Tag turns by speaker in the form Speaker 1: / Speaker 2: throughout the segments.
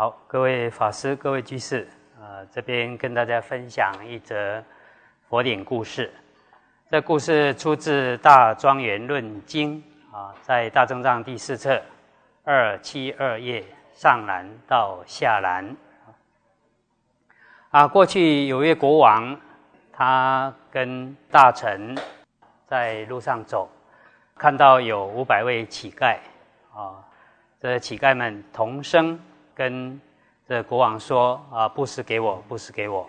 Speaker 1: 好，各位法师、各位居士，呃，这边跟大家分享一则佛典故事。这故事出自《大庄严论经》啊，在大正藏第四册二七二页上栏到下栏。啊，过去有位国王，他跟大臣在路上走，看到有五百位乞丐啊，这乞丐们同声。跟这国王说啊，布施给我，布施给我。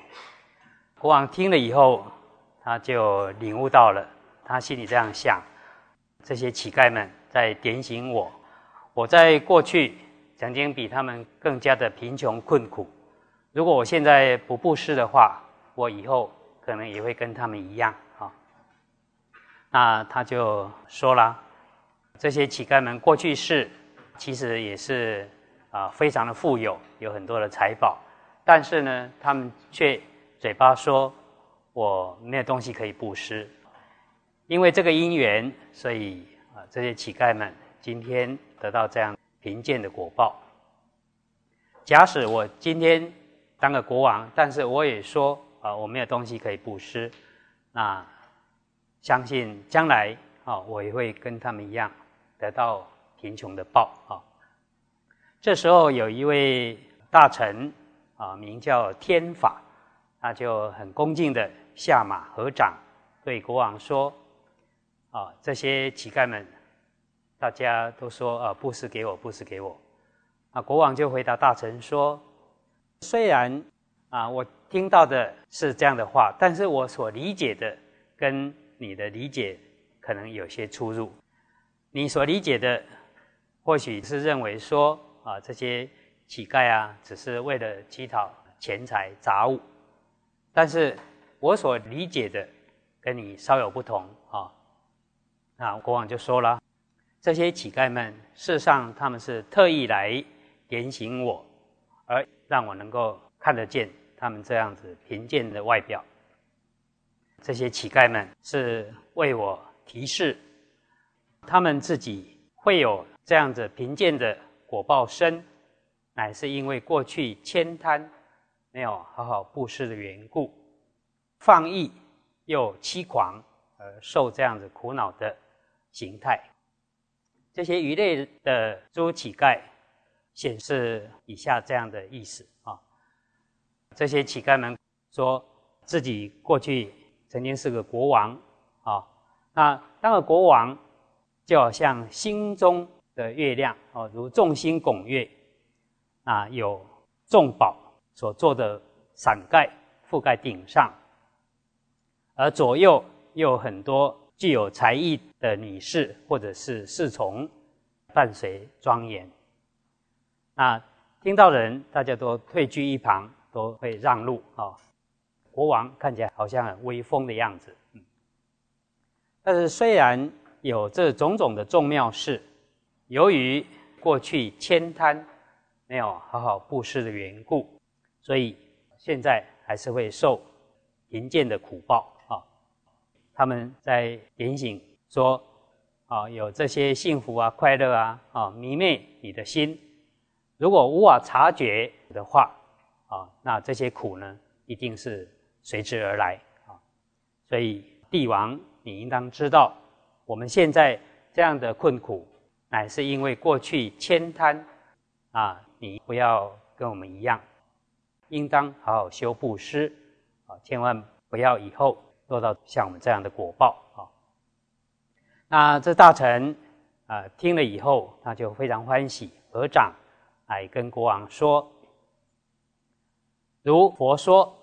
Speaker 1: 国王听了以后，他就领悟到了，他心里这样想：这些乞丐们在点醒我，我在过去曾经比他们更加的贫穷困苦。如果我现在不布施的话，我以后可能也会跟他们一样啊。那他就说了，这些乞丐们过去是，其实也是。啊，非常的富有，有很多的财宝，但是呢，他们却嘴巴说我没有东西可以布施，因为这个因缘，所以啊，这些乞丐们今天得到这样贫贱的果报。假使我今天当个国王，但是我也说啊，我没有东西可以布施，那相信将来啊，我也会跟他们一样得到贫穷的报啊。这时候有一位大臣啊，名叫天法，他就很恭敬的下马合掌，对国王说：“啊，这些乞丐们，大家都说啊，布施给我，布施给我。”啊，国王就回答大臣说：“虽然啊，我听到的是这样的话，但是我所理解的跟你的理解可能有些出入。你所理解的，或许是认为说。”啊，这些乞丐啊，只是为了乞讨钱财杂物，但是我所理解的跟你稍有不同啊。那国王就说了，这些乞丐们事实上他们是特意来点醒我，而让我能够看得见他们这样子贫贱的外表。这些乞丐们是为我提示，他们自己会有这样子贫贱的。果报深，乃是因为过去悭贪，没有好好布施的缘故，放逸又欺狂，而受这样子苦恼的形态。这些鱼类的诸乞丐，显示以下这样的意思啊：这些乞丐们说自己过去曾经是个国王啊，那当了国王，就好像心中。的月亮哦，如众星拱月啊，有众宝所做的伞盖覆盖顶上，而左右又有很多具有才艺的女士或者是侍从伴随庄严。那听到人，大家都退居一旁，都会让路啊。国王看起来好像很威风的样子，嗯。但是虽然有这种种的众妙事。由于过去悭贪，没有好好布施的缘故，所以现在还是会受贫贱的苦报啊。他们在点醒说：啊，有这些幸福啊、快乐啊，啊，迷昧你的心。如果无法察觉的话，啊，那这些苦呢，一定是随之而来啊。所以帝王，你应当知道，我们现在这样的困苦。乃是因为过去悭贪啊，你不要跟我们一样，应当好好修布施啊，千万不要以后落到像我们这样的果报啊。那这大臣啊听了以后，他就非常欢喜，合掌来跟国王说：“如佛说，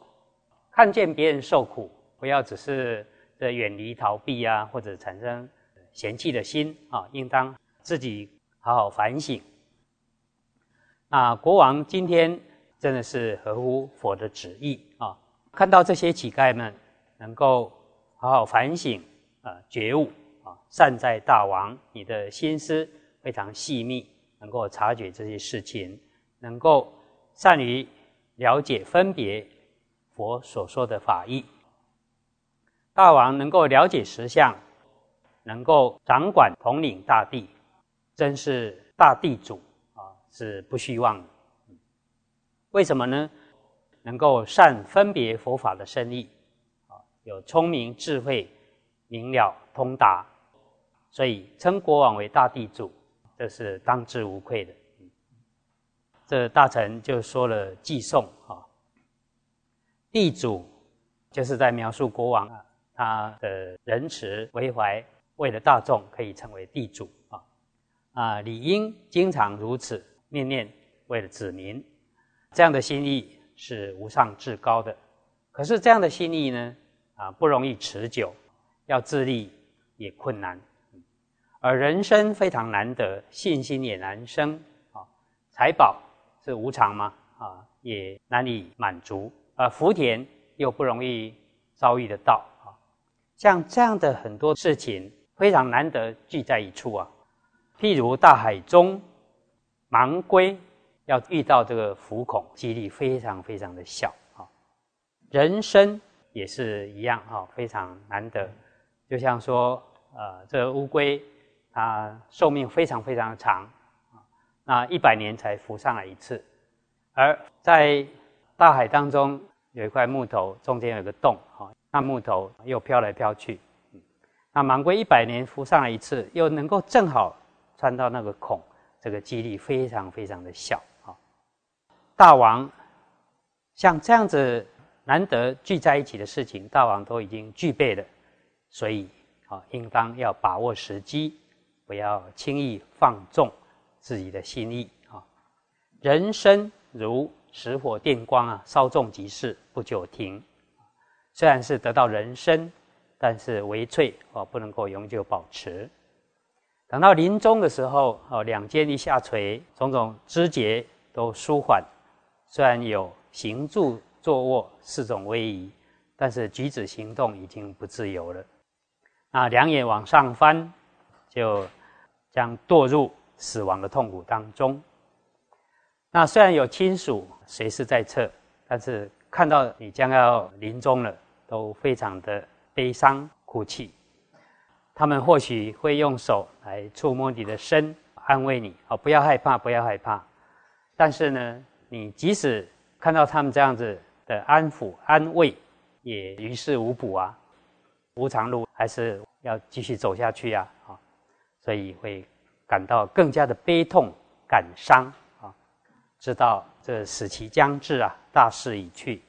Speaker 1: 看见别人受苦，不要只是的远离逃避啊，或者产生嫌弃的心啊，应当。”自己好好反省。那国王今天真的是合乎佛的旨意啊！看到这些乞丐们能够好好反省啊，觉悟啊，善在大王，你的心思非常细密，能够察觉这些事情，能够善于了解分别佛所说的法义。大王能够了解实相，能够掌管统领大地。真是大地主啊，是不虚妄的。为什么呢？能够善分别佛法的深意，啊，有聪明智慧、明了通达，所以称国王为大地主，这是当之无愧的。这大臣就说了寄颂啊，地主就是在描述国王啊，他的仁慈为怀，为了大众可以成为地主啊，理应经常如此，念念为了子民，这样的心意。是无上至高的，可是这样的心意呢，啊，不容易持久，要自立也困难，而人生非常难得，信心也难生啊。财宝是无常吗？啊，也难以满足啊。福田又不容易遭遇得到啊。像这样的很多事情，非常难得聚在一处啊。譬如大海中盲龟。要遇到这个浮孔，几率非常非常的小啊。人生也是一样啊，非常难得。就像说，呃，这个乌龟，它寿命非常非常长啊，那一百年才浮上来一次。而在大海当中有一块木头，中间有个洞啊，那木头又飘来飘去。那盲龟一百年浮上来一次，又能够正好穿到那个孔，这个几率非常非常的小啊。大王像这样子难得聚在一起的事情，大王都已经具备了，所以啊，应当要把握时机，不要轻易放纵自己的心意啊。人生如石火电光啊，稍纵即逝，不久停。虽然是得到人生，但是微脆哦，不能够永久保持。等到临终的时候哦，两肩一下垂，种种肢节都舒缓。虽然有行住坐卧四种威仪，但是举止行动已经不自由了。那两眼往上翻，就将堕入死亡的痛苦当中。那虽然有亲属随时在侧，但是看到你将要临终了，都非常的悲伤哭泣。他们或许会用手来触摸你的身，安慰你：“哦，不要害怕，不要害怕。”但是呢？你即使看到他们这样子的安抚安慰，也于事无补啊，无常路还是要继续走下去呀，啊，所以会感到更加的悲痛感伤啊，知道这死期将至啊，大势已去，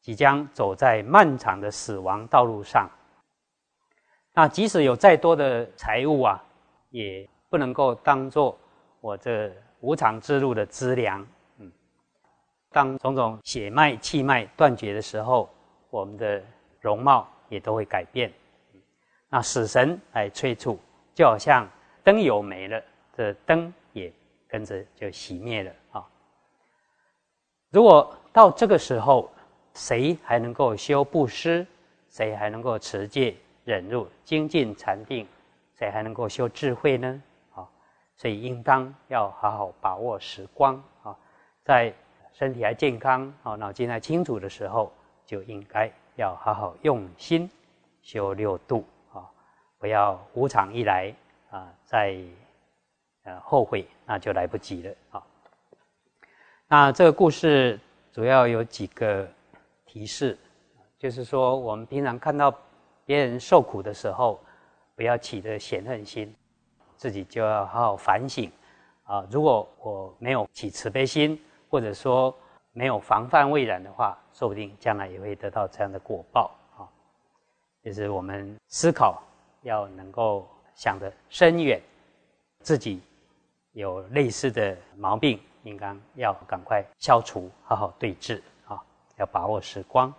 Speaker 1: 即将走在漫长的死亡道路上。那即使有再多的财物啊，也不能够当做我这无常之路的资粮。嗯当种种血脉气脉断绝的时候，我们的容貌也都会改变。那死神来催促，就好像灯油没了，这灯也跟着就熄灭了啊。如果到这个时候，谁还能够修布施？谁还能够持戒忍辱精进禅定？谁还能够修智慧呢？啊，所以应当要好好把握时光啊，在。身体还健康，好脑筋还清楚的时候，就应该要好好用心修六度啊，不要无常一来啊，再呃后悔，那就来不及了啊。那这个故事主要有几个提示，就是说我们平常看到别人受苦的时候，不要起的嫌恨心，自己就要好好反省啊。如果我没有起慈悲心，或者说没有防范未然的话，说不定将来也会得到这样的果报啊。就是我们思考要能够想得深远，自己有类似的毛病，应该要赶快消除，好好对治啊，要把握时光。